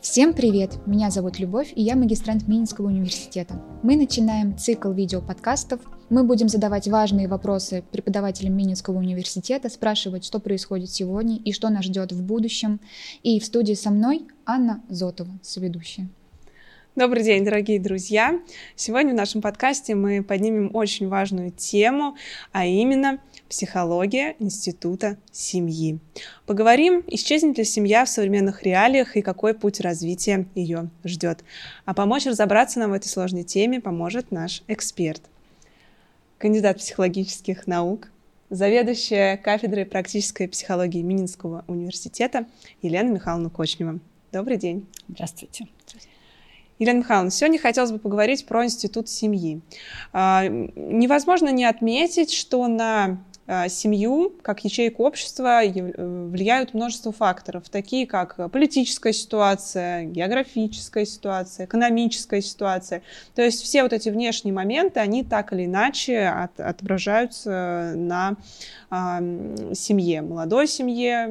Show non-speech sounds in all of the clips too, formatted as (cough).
Всем привет! Меня зовут Любовь, и я магистрант Минского университета. Мы начинаем цикл видеоподкастов. Мы будем задавать важные вопросы преподавателям Минского университета, спрашивать, что происходит сегодня и что нас ждет в будущем. И в студии со мной Анна Зотова, соведущая. Добрый день, дорогие друзья! Сегодня в нашем подкасте мы поднимем очень важную тему, а именно психология института семьи. Поговорим, исчезнет ли семья в современных реалиях и какой путь развития ее ждет. А помочь разобраться нам в этой сложной теме поможет наш эксперт, кандидат психологических наук, заведующая кафедрой практической психологии Мининского университета Елена Михайловна Кочнева. Добрый день. Здравствуйте. Елена Михайловна, сегодня хотелось бы поговорить про институт семьи. А, невозможно не отметить, что на семью как ячейку общества э, влияют множество факторов, такие как политическая ситуация, географическая ситуация, экономическая ситуация. То есть все вот эти внешние моменты, они так или иначе от, отображаются на э, семье, молодой семье,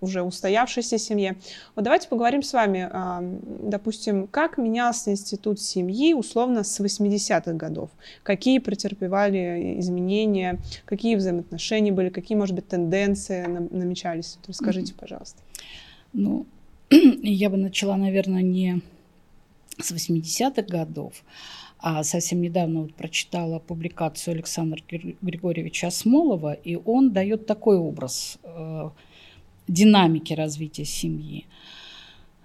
уже устоявшейся семье. Вот давайте поговорим с вами, допустим, как менялся институт семьи условно с 80-х годов, какие претерпевали изменения, какие взаимоотношения были, какие, может быть, тенденции намечались. Расскажите, пожалуйста. Ну, (clears throat) я бы начала, наверное, не с 80-х годов, а совсем недавно вот прочитала публикацию Александра Григорьевича Осмолова, и он дает такой образ э, динамики развития семьи.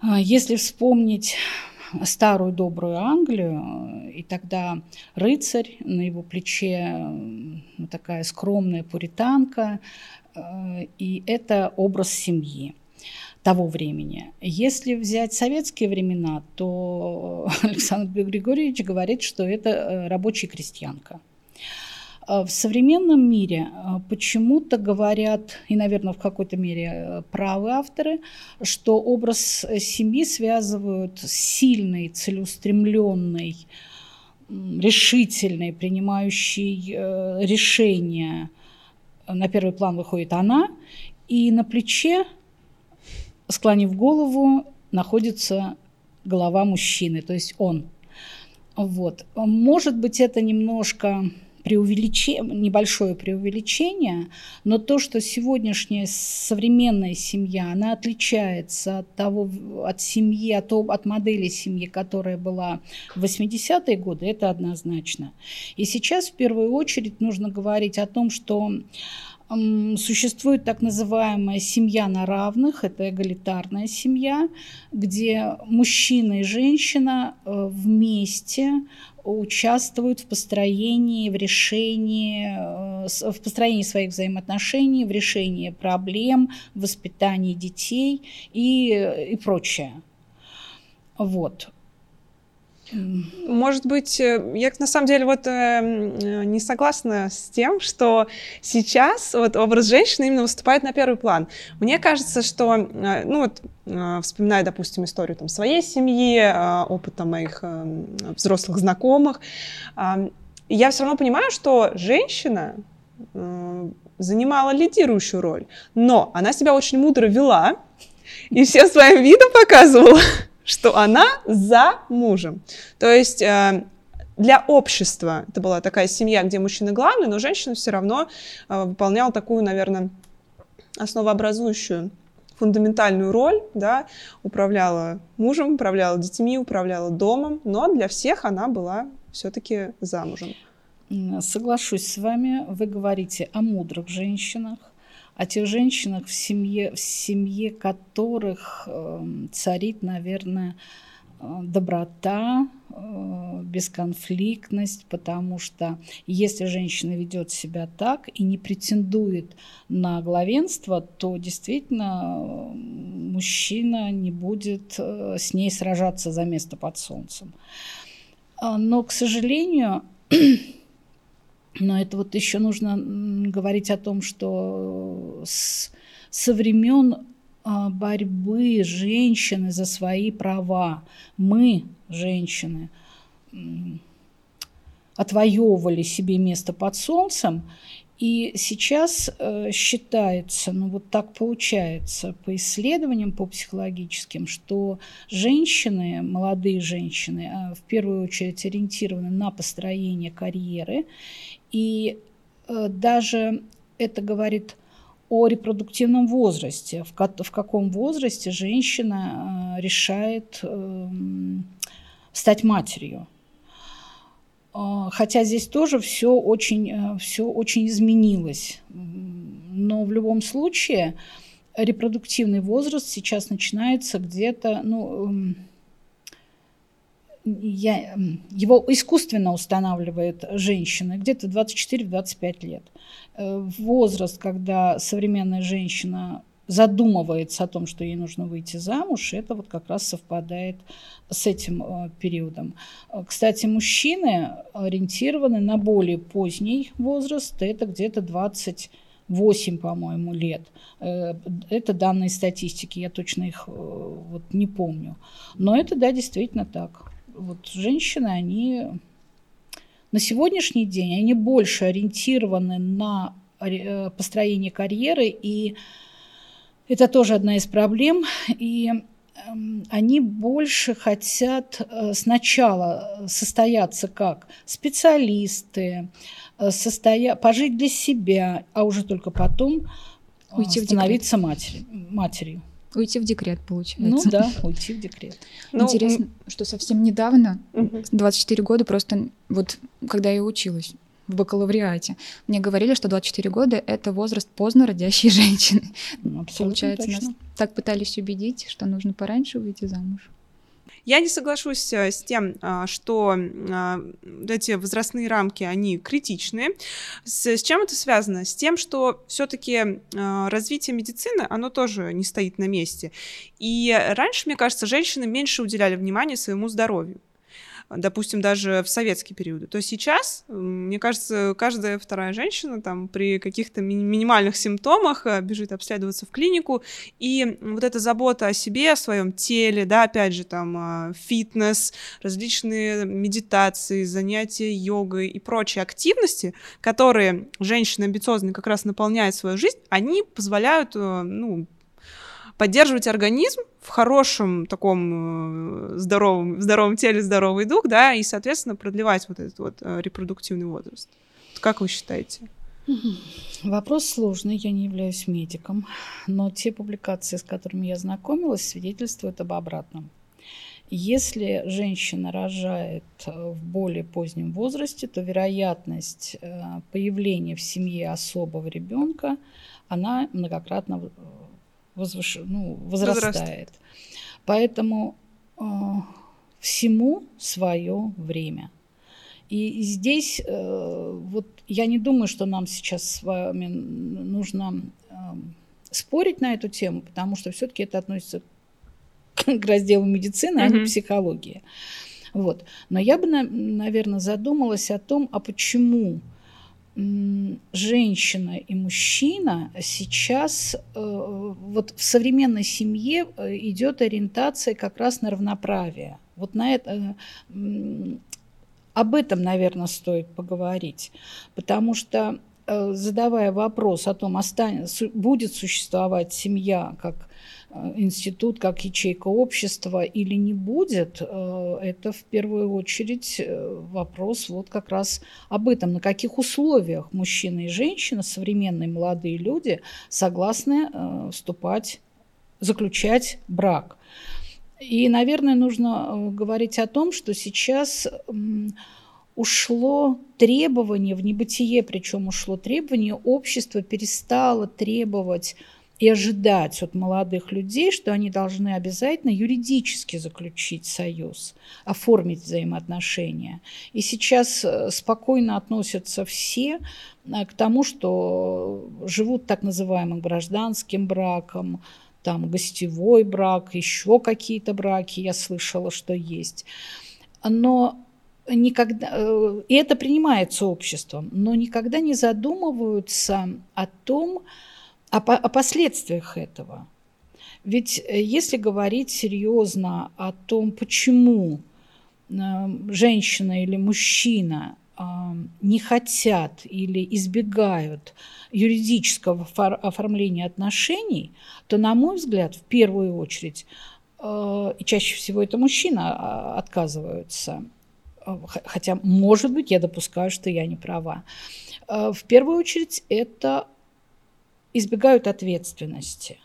А, если вспомнить старую добрую Англию, и тогда рыцарь, на его плече такая скромная пуританка, э, и это образ семьи того времени. Если взять советские времена, то (laughs) Александр Григорьевич говорит, что это э, рабочая крестьянка – в современном мире а, почему-то говорят, и, наверное, в какой-то мере э, правы авторы, что образ семьи связывают с сильной, целеустремленной, решительной, принимающей э, решения. На первый план выходит она, и на плече, склонив голову, находится голова мужчины, то есть он. Вот. Может быть, это немножко преувеличение, небольшое преувеличение, но то, что сегодняшняя современная семья, она отличается от того, от семьи, от, от модели семьи, которая была в 80-е годы, это однозначно. И сейчас в первую очередь нужно говорить о том, что Существует так называемая семья на равных, это эгалитарная семья, где мужчина и женщина э, вместе участвуют в построении, в решении, э, в построении своих взаимоотношений, в решении проблем, в воспитании детей и, и прочее. Вот. Может быть, э, я на самом деле вот э, не согласна с тем, что сейчас вот образ женщины именно выступает на первый план. Мне кажется, что, э, ну вот, э, вспоминая, допустим, историю там своей семьи, э, опыта моих э, взрослых знакомых, э, я все равно понимаю, что женщина э, занимала лидирующую роль, но она себя очень мудро вела и всем своим видом показывала, что она за мужем. То есть э, для общества это была такая семья, где мужчина главный, но женщина все равно э, выполняла такую, наверное, основообразующую фундаментальную роль, да, управляла мужем, управляла детьми, управляла домом, но для всех она была все-таки замужем. Соглашусь с вами. Вы говорите о мудрых женщинах, о тех женщинах, в семье, в семье которых э, царит, наверное, э, доброта, э, бесконфликтность, потому что если женщина ведет себя так и не претендует на главенство, то действительно э, мужчина не будет с ней сражаться за место под солнцем. Но, к сожалению, (clears throat) но это вот еще нужно говорить о том, что с, со времен а, борьбы женщины за свои права. Мы, женщины, отвоевывали себе место под солнцем, И сейчас э, считается, ну вот так получается по исследованиям, по психологическим, что женщины, молодые женщины, э, в первую очередь ориентированы на построение карьеры. И э, даже это говорит о репродуктивном возрасте, в, ко- в каком возрасте женщина решает э, стать матерью. А, хотя здесь тоже все очень, э, все очень изменилось. Но в любом случае репродуктивный возраст сейчас начинается где-то, ну, эм, я, его искусственно устанавливает женщина где-то 24-25 лет. Э, возраст, когда современная женщина задумывается о том, что ей нужно выйти замуж, это вот как раз совпадает с этим э, периодом. Э, кстати, мужчины ориентированы на более поздний возраст, это где-то 28, по-моему, лет. Э, это данные статистики, я точно их вот не помню. Но это, да, действительно так. Вот женщины, они на сегодняшний день, они больше ориентированы на построение карьеры и это тоже одна из проблем. И эм, они больше хотят э, сначала состояться как специалисты, э, состоя... пожить для себя, а уже только потом э, Уйти становиться матерью, матерью. Уйти в декрет, получается. Ну да, (laughs) уйти в декрет. Ну, Интересно, что совсем недавно, 24 года, просто вот когда я училась, в бакалавриате. Мне говорили, что 24 года — это возраст поздно родящей (laughs) женщины. Ну, Получается, точно. нас так пытались убедить, что нужно пораньше выйти замуж. Я не соглашусь э, с тем, а, что а, эти возрастные рамки, они критичны. С, чем это связано? С тем, что все-таки развитие медицины, оно тоже не стоит на месте. И раньше, мне кажется, женщины меньше уделяли внимания своему здоровью допустим, даже в советские периоды, то сейчас, мне кажется, каждая вторая женщина там при каких-то ми- минимальных симптомах э, бежит обследоваться в клинику, и вот эта забота о себе, о своем теле, да, опять же, там, э, фитнес, различные медитации, занятия йогой и прочие активности, которые женщины амбициозные как раз наполняют свою жизнь, они позволяют, э, ну, поддерживать организм в хорошем таком э, здоровом, здоровом теле, здоровый дух, да, и, соответственно, продлевать вот этот вот э, репродуктивный возраст. Как вы считаете? Вопрос сложный, я не являюсь медиком, но те публикации, с которыми я знакомилась, свидетельствуют об обратном. Если женщина рожает э, в более позднем возрасте, то вероятность появления в семье особого ребенка, она многократно возвыш... ну, возрастает. Возраст. Поэтому э, всему свое время. И здесь э, вот я не думаю, что нам сейчас с вами нужно э, спорить на эту тему, потому что все-таки это относится к (laughs) разделу медицины, mm-hmm. а не психологии. Вот. Но я бы, наверное, задумалась о том, а почему женщина и мужчина сейчас э, вот в современной семье э, идет ориентация как раз на равноправие. Вот на это об этом, наверное, стоит поговорить, потому что э, задавая вопрос о том, останется, будет существовать семья как Э, институт как ячейка общества или не будет, э, это в первую очередь э, вопрос вот как раз об этом, на каких условиях мужчина и женщина, современные молодые люди, согласны вступать, заключать брак. И, наверное, нужно говорить о том, что сейчас ушло требование в небытие, причем ушло требование, общество перестало требовать и ожидать от молодых людей, что они должны обязательно юридически заключить союз, оформить взаимоотношения. И сейчас э, спокойно относятся все э, к тому, что живут так называемым гражданским браком, там гостевой брак, еще какие-то браки, я слышала, что есть. Но никогда, э, и это принимается обществом, но никогда не задумываются о том, о, о последствиях этого. Ведь э, если говорить серьезно о том, почему э, женщина или мужчина не хотят или избегают юридического оформления отношений, то, на мой взгляд, в первую очередь, э, и чаще всего это мужчина а, отказываются, э, хотя, может быть, я допускаю, что я не права. Э, в первую очередь, это избегают ответственности,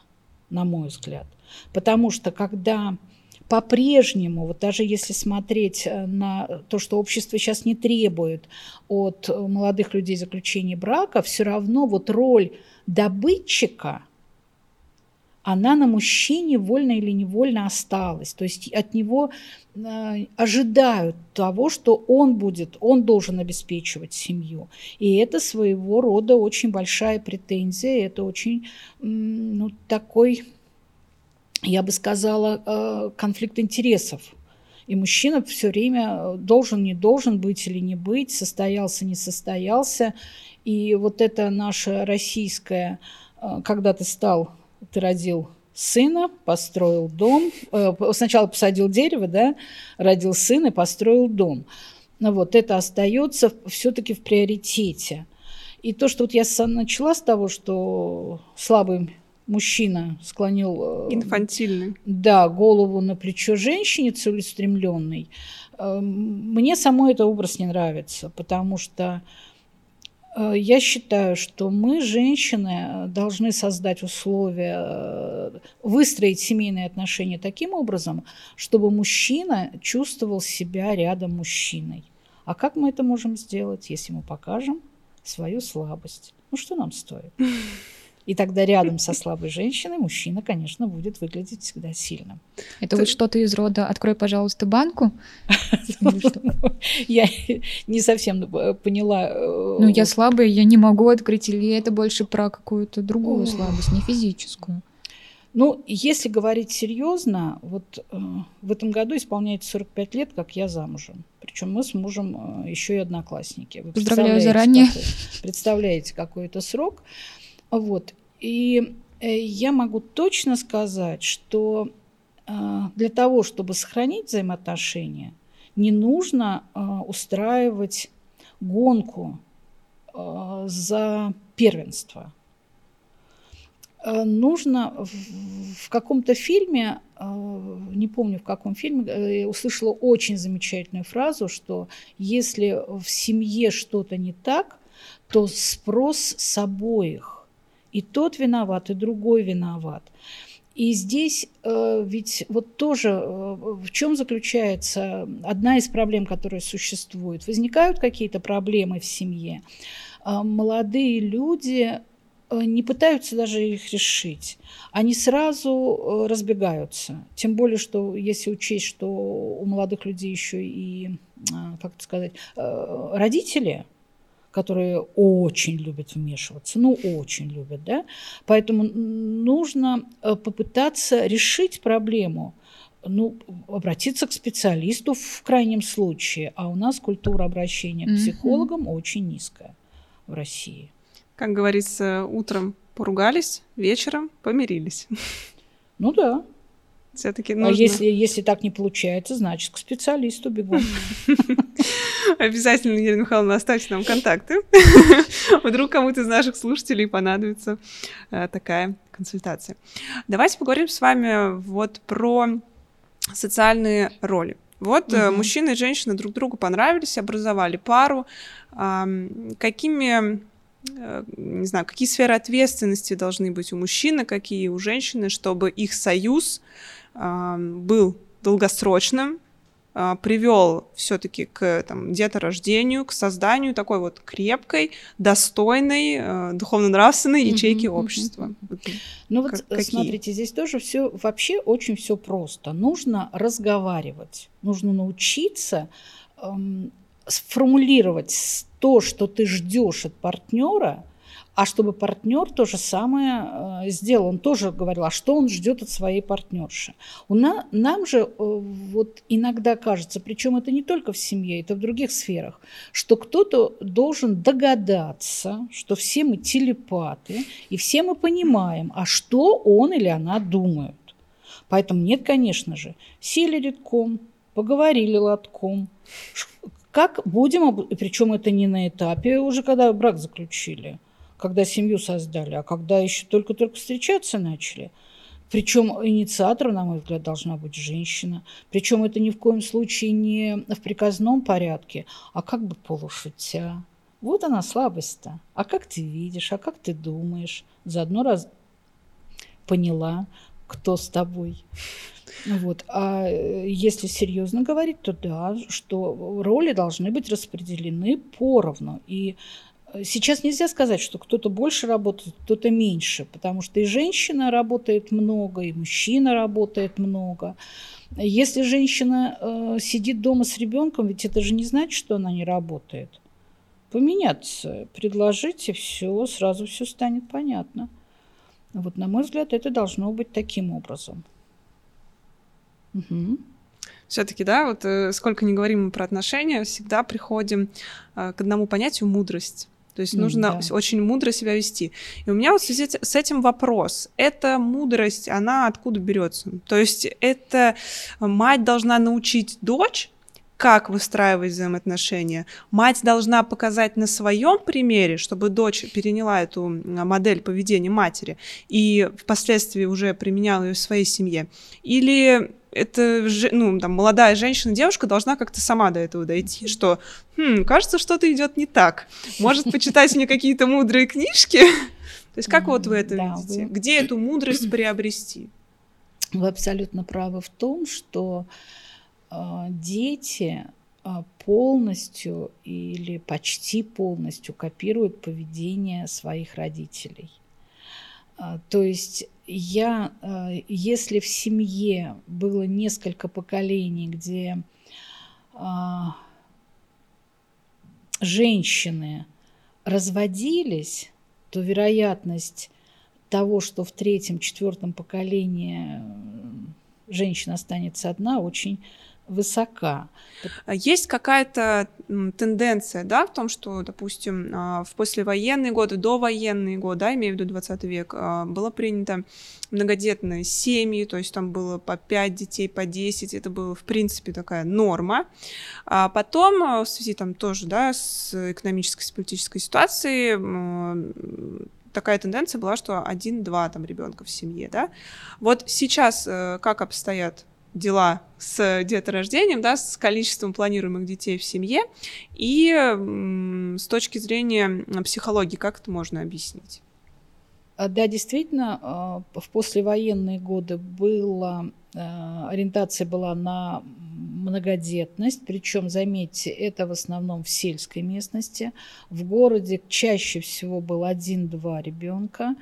на мой взгляд. Потому что когда по-прежнему, вот даже если смотреть э, на то, что общество сейчас не требует от э, молодых людей заключения брака, все равно вот роль добытчика, она на мужчине вольно или невольно осталась. То есть от него э, ожидают того, что он будет, он должен обеспечивать семью. И это своего рода очень большая претензия, это очень ну, такой я бы сказала, э, конфликт интересов. И мужчина все время э, должен, не должен быть или не быть, состоялся, не состоялся. И вот это наше российское, когда ты стал, ты родил сына, построил дом, сначала посадил дерево, да, родил сына, построил дом. Ну вот это остается все-таки в приоритете. И то, что вот я начала с того, что слабый мужчина склонил... Э, Инфантильный. Да, голову на плечо женщине целеустремленной. Э, мне самой этот образ не нравится, потому что э, я считаю, что мы, женщины, должны создать условия, выстроить семейные отношения таким образом, чтобы мужчина чувствовал себя рядом мужчиной. А как мы это можем сделать, если мы покажем свою слабость? Ну что нам стоит? И тогда рядом со слабой женщиной мужчина, конечно, будет выглядеть всегда сильным. Это вот что-то из рода «открой, пожалуйста, банку»? (laughs) Я не совсем э, поняла. Э, ну, я слабая, я не могу открыть, или это больше про какую-то другую слабость, не физическую? Ну, если говорить серьезно, вот э, в этом году исполняется 45 лет, как я замужем. Причем мы с мужем э, еще и одноклассники. Вы Поздравляю заранее. Какой, представляете какой-то срок. Вот. И э, я могу точно сказать, что э, для того, чтобы сохранить взаимоотношения, не нужно э, устраивать гонку за первенство. Нужно в каком-то фильме, не помню в каком фильме, услышала очень замечательную фразу, что если в семье что-то не так, то спрос с обоих и тот виноват, и другой виноват. И здесь э, ведь вот тоже э, в чем заключается одна из проблем, которая существует. Возникают какие-то проблемы в семье. Э, молодые люди э, не пытаются даже их решить. Они сразу э, разбегаются. Тем более, что если учесть, что у молодых людей еще и, э, как это сказать, родители – которые очень любят вмешиваться, ну очень любят, да, поэтому нужно э, попытаться решить проблему, ну, обратиться к специалисту в крайнем случае, а у нас культура обращения к психологам mm-hmm. очень низкая в России. Как говорится, утром поругались, вечером помирились. Ну да. Все-таки а нужно... А если, если так не получается, значит, к специалисту бегу. (laughs) Обязательно, Елена Михайловна, оставьте нам контакты. (laughs) Вдруг кому-то из наших слушателей понадобится э, такая консультация. Давайте поговорим с вами вот про социальные роли. Вот угу. мужчина и женщина друг другу понравились, образовали пару. Какими э, не знаю, какие сферы ответственности должны быть у мужчины, какие у женщины, чтобы их союз был долгосрочным, а, привел все-таки к там, деторождению, к созданию такой вот крепкой, достойной, э, духовно-нравственной ячейки mm-hmm, общества. Mm-hmm. Ну вот какие? смотрите, здесь тоже все вообще очень все просто. Нужно разговаривать, нужно научиться эм, сформулировать то, что ты ждешь от партнера, а чтобы партнер то же самое э, сделал. Он тоже говорил, а что он ждет от своей партнерши. У на, нам же э, вот иногда кажется, причем это не только в семье, это в других сферах, что кто-то должен догадаться, что все мы телепаты, и все мы понимаем, а что он или она думают. Поэтому нет, конечно же, сели редком, поговорили лотком, Как будем, причем это не на этапе уже, когда брак заключили, когда семью создали, а когда еще только-только встречаться начали. Причем инициатором, на мой взгляд, должна быть женщина. Причем это ни в коем случае не в приказном порядке, а как бы полушутя. Вот она слабость-то. А как ты видишь, а как ты думаешь? Заодно раз поняла, кто с тобой. Вот. А э, если серьезно говорить, то да, что роли должны быть распределены поровну. И сейчас нельзя сказать, что кто-то больше работает, кто-то меньше, потому что и женщина работает много, и мужчина работает много. Если женщина э, сидит дома с ребенком, ведь это же не значит, что она не работает. Поменяться, предложить, и все, сразу все станет понятно. Вот, на мой взгляд, это должно быть таким образом. Угу. Все-таки, да, вот э, сколько не говорим мы про отношения, всегда приходим э, к одному понятию мудрость. То есть нужно да. очень мудро себя вести. И у меня вот в связи с этим вопрос. Эта мудрость, она откуда берется? То есть это мать должна научить дочь как выстраивать взаимоотношения. Мать должна показать на своем примере, чтобы дочь переняла эту модель поведения матери и впоследствии уже применяла ее в своей семье. Или это, ну, там, молодая женщина, девушка должна как-то сама до этого дойти, что, хм, кажется, что-то идет не так. Может, почитать мне какие-то мудрые книжки? То есть как вот вы это видите? Где эту мудрость приобрести? Вы абсолютно правы в том, что а, дети а, полностью или почти полностью копируют поведение своих родителей. А, то есть я, если в семье было несколько поколений, где женщины разводились, то вероятность того, что в третьем, четвертом поколении женщина останется одна, очень высока. А есть какая-то тенденция, да, в том, что, допустим, а, в послевоенные годы, довоенные годы, да, имею в виду 20 век, а, было принято многодетные семьи, то есть там было по 5 детей, по 10, это было, в принципе, такая норма. А потом, в связи там тоже, да, с экономической, с политической ситуацией, такая тенденция была, что один-два там ребенка в семье, да. Вот сейчас э, как обстоят дела с деторождением, да, с количеством планируемых детей в семье, и с точки зрения психологии, как это можно объяснить? А, да, действительно, а, в послевоенные годы была, ориентация была на многодетность, причем, заметьте, это в основном в сельской местности. В городе чаще всего был один-два ребенка.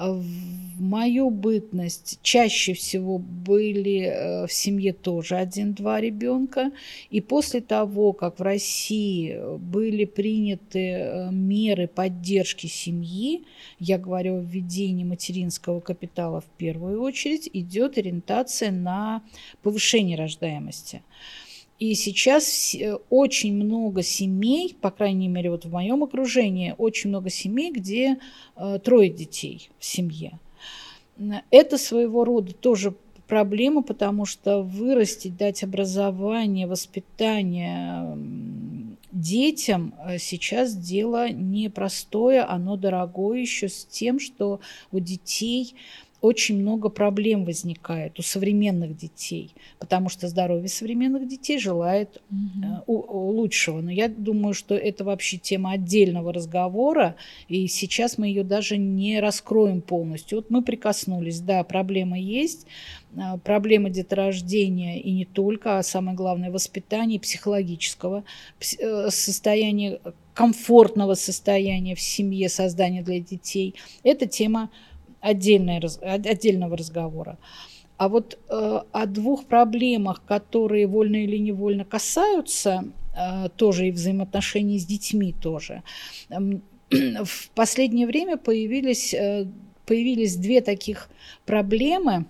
В мою бытность чаще всего были э, в семье тоже один-два ребенка. И после того, как в России были приняты э, меры поддержки семьи, я говорю о введении материнского капитала в первую очередь, идет ориентация на повышение рождаемости. И сейчас э, очень много семей, по крайней мере, вот в моем окружении, очень много семей, где э, трое детей в семье. Это своего рода тоже проблема, потому что вырастить, дать образование, воспитание детям э, сейчас дело непростое, оно дорогое еще с тем, что у детей очень много проблем возникает у современных детей, потому что здоровье современных детей желает угу. у, лучшего. Но я думаю, что это вообще тема отдельного разговора, и сейчас мы ее даже не раскроем полностью. Вот мы прикоснулись, да, проблема есть, э, проблема деторождения и не только, а самое главное воспитание психологического э, состояния, комфортного состояния в семье, создания для детей. Это тема отдельной, отдельного разговора. А вот э, о двух проблемах, которые вольно или невольно касаются э, тоже и взаимоотношений с детьми тоже, э, (clears throat) в последнее время появились, э, появились две таких проблемы.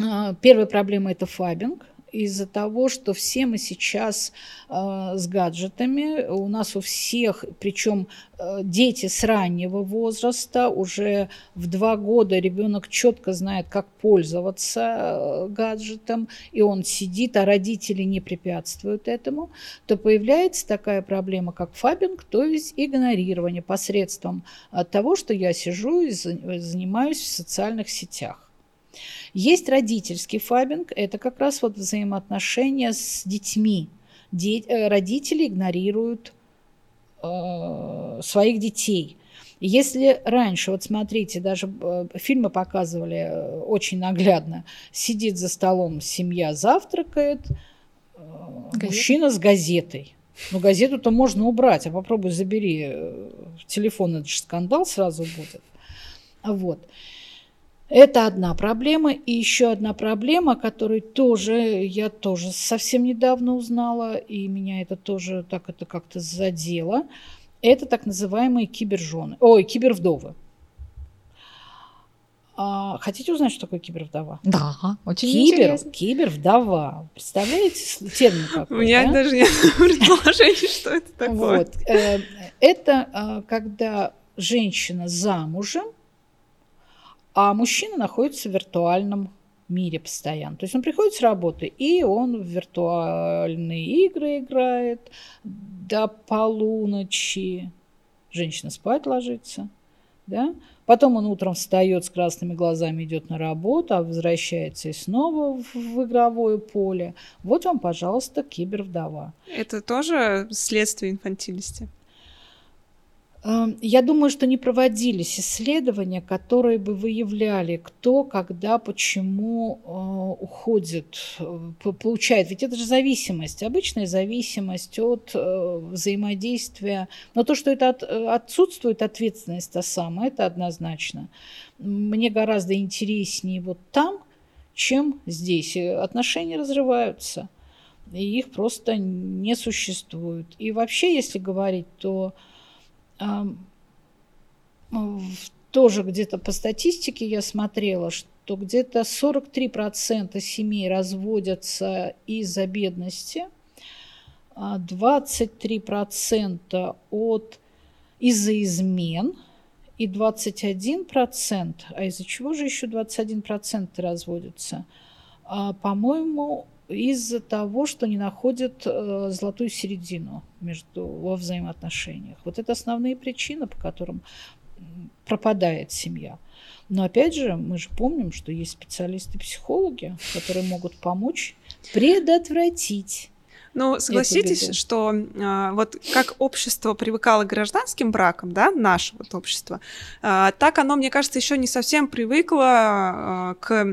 Э, первая проблема – это фабинг, из-за того, что все мы сейчас э, с гаджетами, у нас у всех, причем э, дети с раннего возраста, уже в два года ребенок четко знает, как пользоваться э, гаджетом, и он сидит, а родители не препятствуют этому, то появляется такая проблема, как фабинг, то есть игнорирование посредством э, того, что я сижу и занимаюсь в социальных сетях. Есть родительский фабинг, это как раз вот взаимоотношения с детьми. Де- э, родители игнорируют э, своих детей. Если раньше, вот смотрите, даже э, фильмы показывали э, очень наглядно, сидит за столом семья, завтракает, э, мужчина с газетой. Ну, газету-то можно убрать, а попробуй забери телефон, это же скандал сразу будет. Вот. Это одна проблема. И еще одна проблема, которую тоже я тоже совсем недавно узнала, и меня это тоже так это как-то задело. Это так называемые кибержены. Ой, кибервдовы. А, хотите узнать, что такое кибервдова? Да, очень Кибер, интересно. Кибервдова. Представляете термин (laughs) какой? У меня да? даже нет (laughs) предположения, что это такое. Вот. Э, Это а, когда женщина замужем, а мужчина находится в виртуальном мире постоянно. То есть он приходит с работы, и он в виртуальные игры играет до полуночи. Женщина спать ложится, да? Потом он утром встает с красными глазами, идет на работу, а возвращается и снова в, игровое поле. Вот вам, пожалуйста, кибервдова. Это тоже следствие инфантильности? Я думаю, что не проводились исследования, которые бы выявляли, кто, когда, почему э, уходит, э, получает. Ведь это же зависимость, обычная зависимость от э, взаимодействия. Но то, что это от- э, отсутствует ответственность та самая, это однозначно. Мне гораздо интереснее вот там, чем здесь. И отношения разрываются, и их просто не существует. И вообще, если говорить, то тоже где-то по статистике я смотрела, что где-то 43% семей разводятся из-за бедности, а 23% от, из-за измен и 21%, а из-за чего же еще 21% разводятся? А, по-моему, из-за того, что не находят э, золотую середину между, во взаимоотношениях. Вот это основные причины, по которым пропадает семья. Но опять же, мы же помним, что есть специалисты-психологи, которые могут помочь предотвратить Ну, согласитесь, что а, вот как общество привыкало к гражданским бракам, да, наше вот общество, а, так оно, мне кажется, еще не совсем привыкло а, к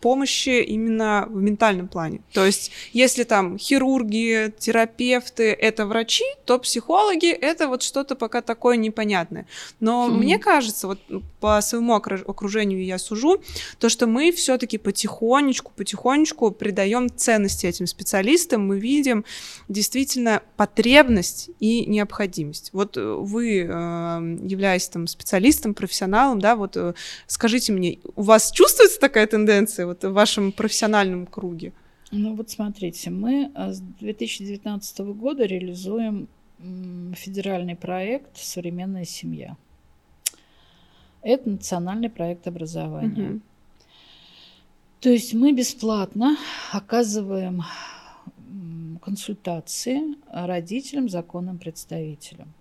помощи именно в ментальном плане. То есть, если там хирурги, терапевты — это врачи, то психологи — это вот что-то пока такое непонятное. Но Мгм. мне кажется, вот по своему окру- окружению я сужу, то, что мы все-таки потихонечку, потихонечку придаем ценности этим специалистам, мы видим действительно потребность и необходимость. Вот э, вы, э, являясь там специалистом, профессионалом, да, вот э, скажите мне, у вас чувствуется такая тенденция вот в вашем профессиональном круге? Ну вот смотрите, мы с 2019 года реализуем федеральный проект «Современная семья». Это национальный проект образования. Мгм. То есть мы бесплатно оказываем консультации родителям, законным представителям.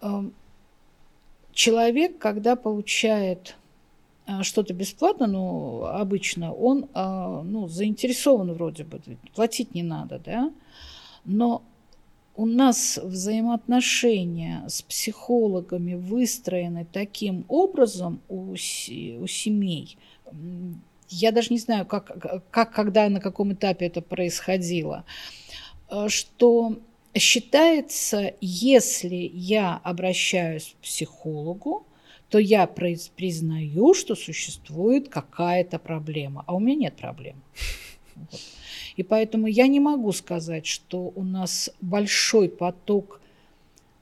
Эм, Человек, когда получает а, что-то бесплатно, ну, обычно, он а, ну, заинтересован вроде бы, платить не надо, да? Но у нас взаимоотношения с психологами выстроены таким образом у, у семей. Я даже не знаю, как, как, когда, на каком этапе это происходило, э, что считается, если я обращаюсь к психологу, то я признаю, что существует какая-то проблема, а у меня нет проблем. Вот. И поэтому я не могу сказать, что у нас большой поток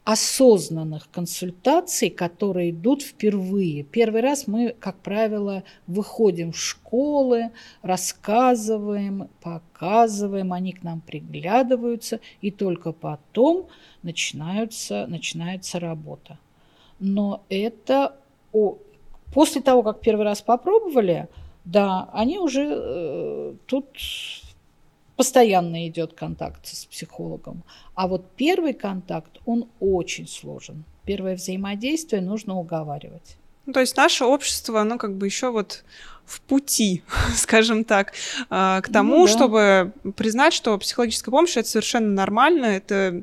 осознанных консультаций, которые идут впервые. Первый раз мы, как правило, выходим в школы, рассказываем, показываем, они к нам приглядываются, и только потом начинается, начинается работа. Но это о, после того, как первый раз попробовали, да, они уже э, тут постоянно идет контакт с психологом. А вот первый контакт, он очень сложен. Первое взаимодействие нужно уговаривать. Ну, то есть наше общество, оно как бы еще вот в пути, (laughs) скажем так, а, к ну тому, ну, да. чтобы признать, что психологическая помощь это совершенно нормально, это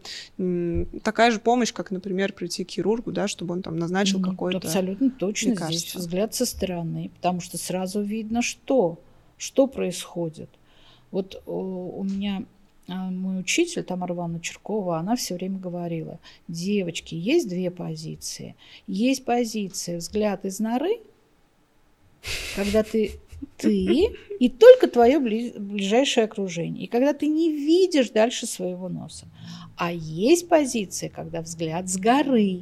такая же помощь, как, например, прийти к хирургу, да, чтобы он там назначил ну, какой-то. Абсолютно точно лекарство. здесь взгляд со стороны, потому что сразу видно, что, что происходит. Вот у меня а, мой учитель, Тамара Ивановна Черкова, она все время говорила, девочки, есть две позиции. Есть позиция взгляд из норы, когда ты ты и только твое ближайшее окружение. И когда ты не видишь дальше своего носа. А есть позиция, когда взгляд с горы,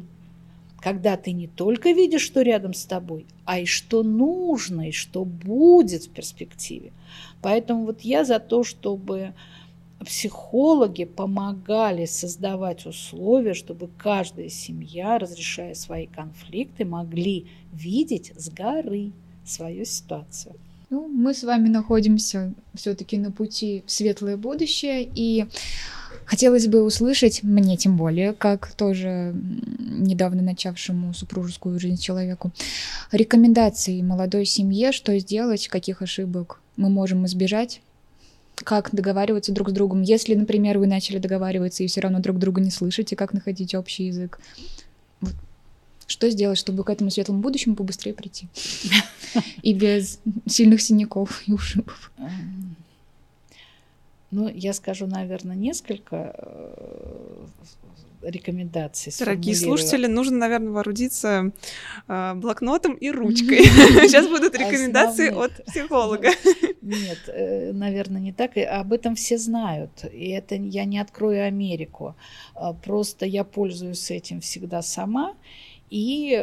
когда ты не только видишь, что рядом с тобой, а и что нужно, и что будет в перспективе. Поэтому вот я за то, чтобы психологи помогали создавать условия, чтобы каждая семья, разрешая свои конфликты, могли видеть с горы свою ситуацию. Ну, мы с вами находимся все-таки на пути в светлое будущее, и хотелось бы услышать, мне тем более, как тоже недавно начавшему супружескую жизнь человеку, рекомендации молодой семье, что сделать, каких ошибок мы можем избежать, как договариваться друг с другом. Если, например, вы начали договариваться и все равно друг друга не слышите, как находить общий язык. Вот. Что сделать, чтобы к этому светлому будущему побыстрее прийти? (laughs) И без сильных синяков и ушибов. Ну, я скажу, наверное, несколько э, рекомендаций. Дорогие слушатели, нужно, наверное, воорудиться э, блокнотом и ручкой. (laughs) Сейчас будут рекомендации от психолога. (laughs) Нет, э, наверное, не так. Об этом все знают. И это я не открою Америку. А просто я пользуюсь этим всегда сама. И,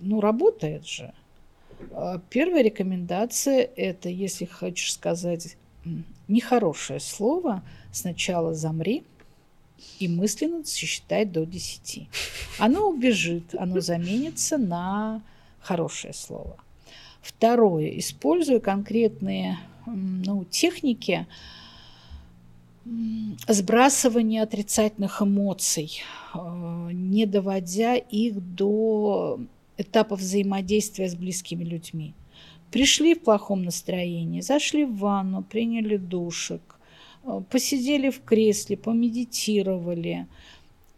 ну, работает же. А первая рекомендация – это, если хочешь сказать нехорошее слово, сначала замри – и мысленно сосчитай до 10. Оно убежит, оно заменится на хорошее слово. Второе. Используя конкретные ну, техники сбрасывания отрицательных эмоций, э, не доводя их до этапа взаимодействия с близкими людьми. Пришли в плохом настроении, зашли в ванну, приняли душек, Э, посидели в кресле, помедитировали.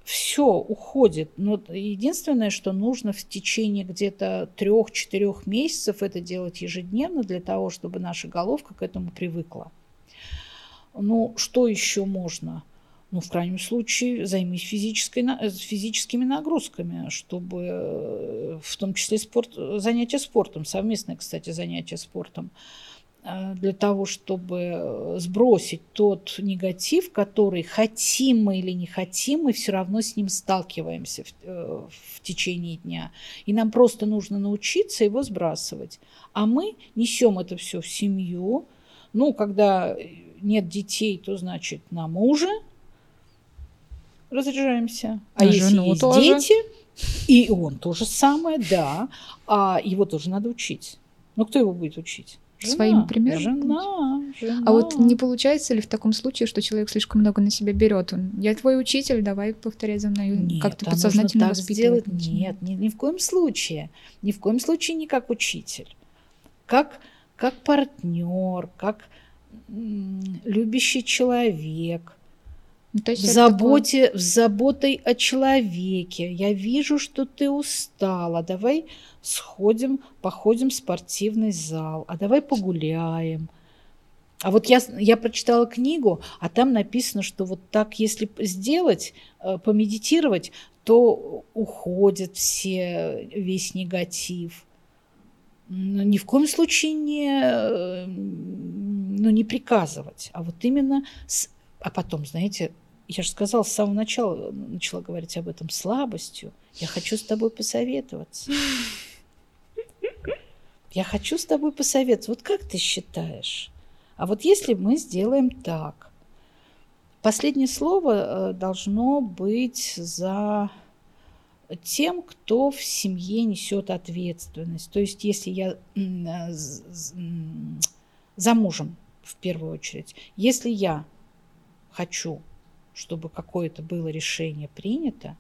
Все уходит. Но единственное, что нужно в течение где-то трех-четырех месяцев это делать ежедневно для того, чтобы наша головка к этому привыкла. Ну, что еще можно? Ну, в крайнем случае, займись физической, э, физическими нагрузками, чтобы, э, в том числе спорт, занятия спортом, совместное, кстати, занятие спортом. Э, для того, чтобы сбросить тот негатив, который хотим мы или не хотим, мы все равно с ним сталкиваемся в, в течение дня. И нам просто нужно научиться его сбрасывать. А мы несем это все в семью. Ну, когда нет детей, то значит на мужа разряжаемся. А, а если есть тоже. дети, и он то же самое, да, а его тоже надо учить. Но кто его будет учить? Жена, своим примером. Жена, жена. А вот не получается ли в таком случае, что человек слишком много на себя берет? Он, я твой учитель, давай повторяй за мной. Как-то подсознательно так сделать. Нет, ни, ни в коем случае. Ни в коем случае не как учитель. Как, как партнер, как любящий человек – ну, то есть в заботе, такое... в заботой о человеке. Я вижу, что ты устала. Давай сходим, походим в спортивный зал. А давай погуляем. А вот я, я прочитала книгу, а там написано, что вот так, если сделать, э, помедитировать, то уходит все, весь негатив. Но ни в коем случае не, э, ну, не приказывать, а вот именно с а потом, знаете, я же сказала, с самого начала начала говорить об этом слабостью. Я хочу с тобой посоветоваться. Я хочу с тобой посоветоваться. Вот как ты считаешь? А вот если мы сделаем так, последнее слово э, должно быть за тем, кто в семье несет ответственность. То есть, если я э, за мужем в первую очередь, если я хочу, чтобы какое-то было решение принято,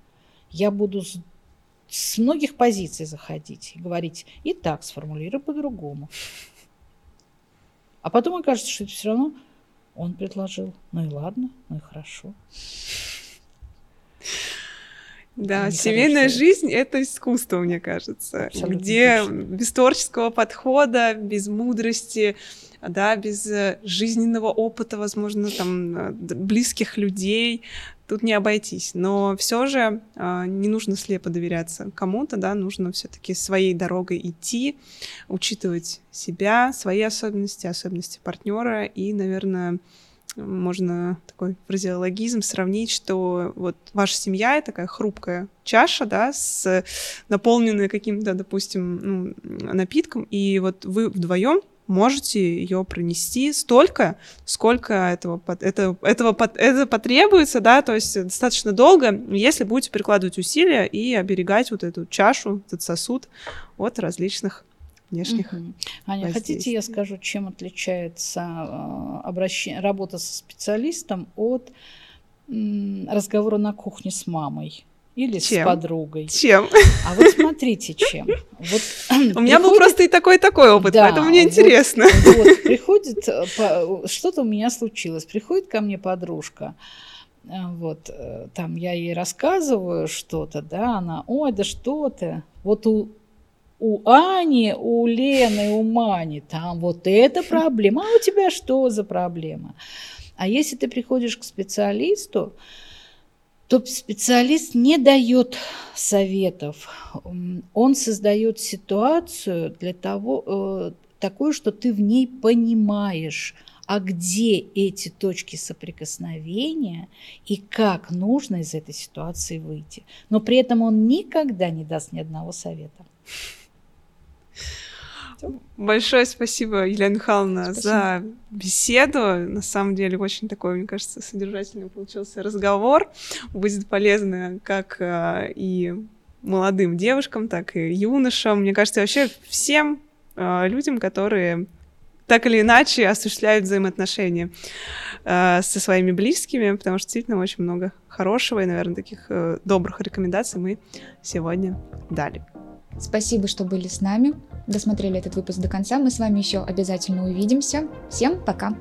я буду с, с многих позиций заходить и говорить, и так сформулирую по-другому. А потом окажется, что это все равно он предложил. Ну и ладно, ну и хорошо. Да, мне семейная кажется, жизнь — это искусство, мне кажется, Абсолютно где точно. без творческого подхода, без мудрости, да, без э, жизненного опыта, возможно, там, э, близких людей, тут не обойтись. Но все же э, не нужно слепо доверяться кому-то, да, нужно все-таки своей дорогой идти, учитывать себя, свои особенности, особенности партнера и, наверное, можно такой фразеологизм сравнить, что вот ваша семья — такая хрупкая чаша, да, с наполненная каким-то, допустим, ну, напитком, и вот вы вдвоем можете ее пронести столько, сколько этого, это, этого, это потребуется, да, то есть достаточно долго, если будете прикладывать усилия и оберегать вот эту чашу, этот сосуд от различных внешних. Угу. Аня, хотите, я скажу, чем отличается э, обращение, работа со специалистом от разговора на кухне с мамой? Или чем? с подругой. Чем? А вот смотрите, чем. Вот (laughs) У меня был просто и такой, и такой опыт, да, поэтому мне вот, интересно. Вот, (laughs) приходит, э, что-то у меня случилось, приходит ко мне подружка, э, вот, там я ей рассказываю что-то, да, она, ой, да что ты, вот у, у Ани, у Лены, у Мани, там вот эта проблема, а у тебя что за проблема? А если ты приходишь к специалисту, то специалист не дает советов, он создает ситуацию для того, э, такую, что ты в ней понимаешь, а где эти точки соприкосновения и как нужно из этой ситуации выйти. Но при этом он никогда не даст ни одного совета. Большое спасибо, Елена Михайловна, спасибо. за беседу. На самом деле, очень такой, мне кажется, содержательный получился разговор. Будет полезно как э, и молодым девушкам, так и юношам. Мне кажется, вообще всем э, людям, которые так или иначе осуществляют взаимоотношения э, со своими близкими, потому что действительно очень много хорошего и, наверное, таких э, добрых рекомендаций мы сегодня дали. Спасибо, что были с нами, досмотрели этот выпуск до конца. Мы с вами еще обязательно увидимся. Всем пока!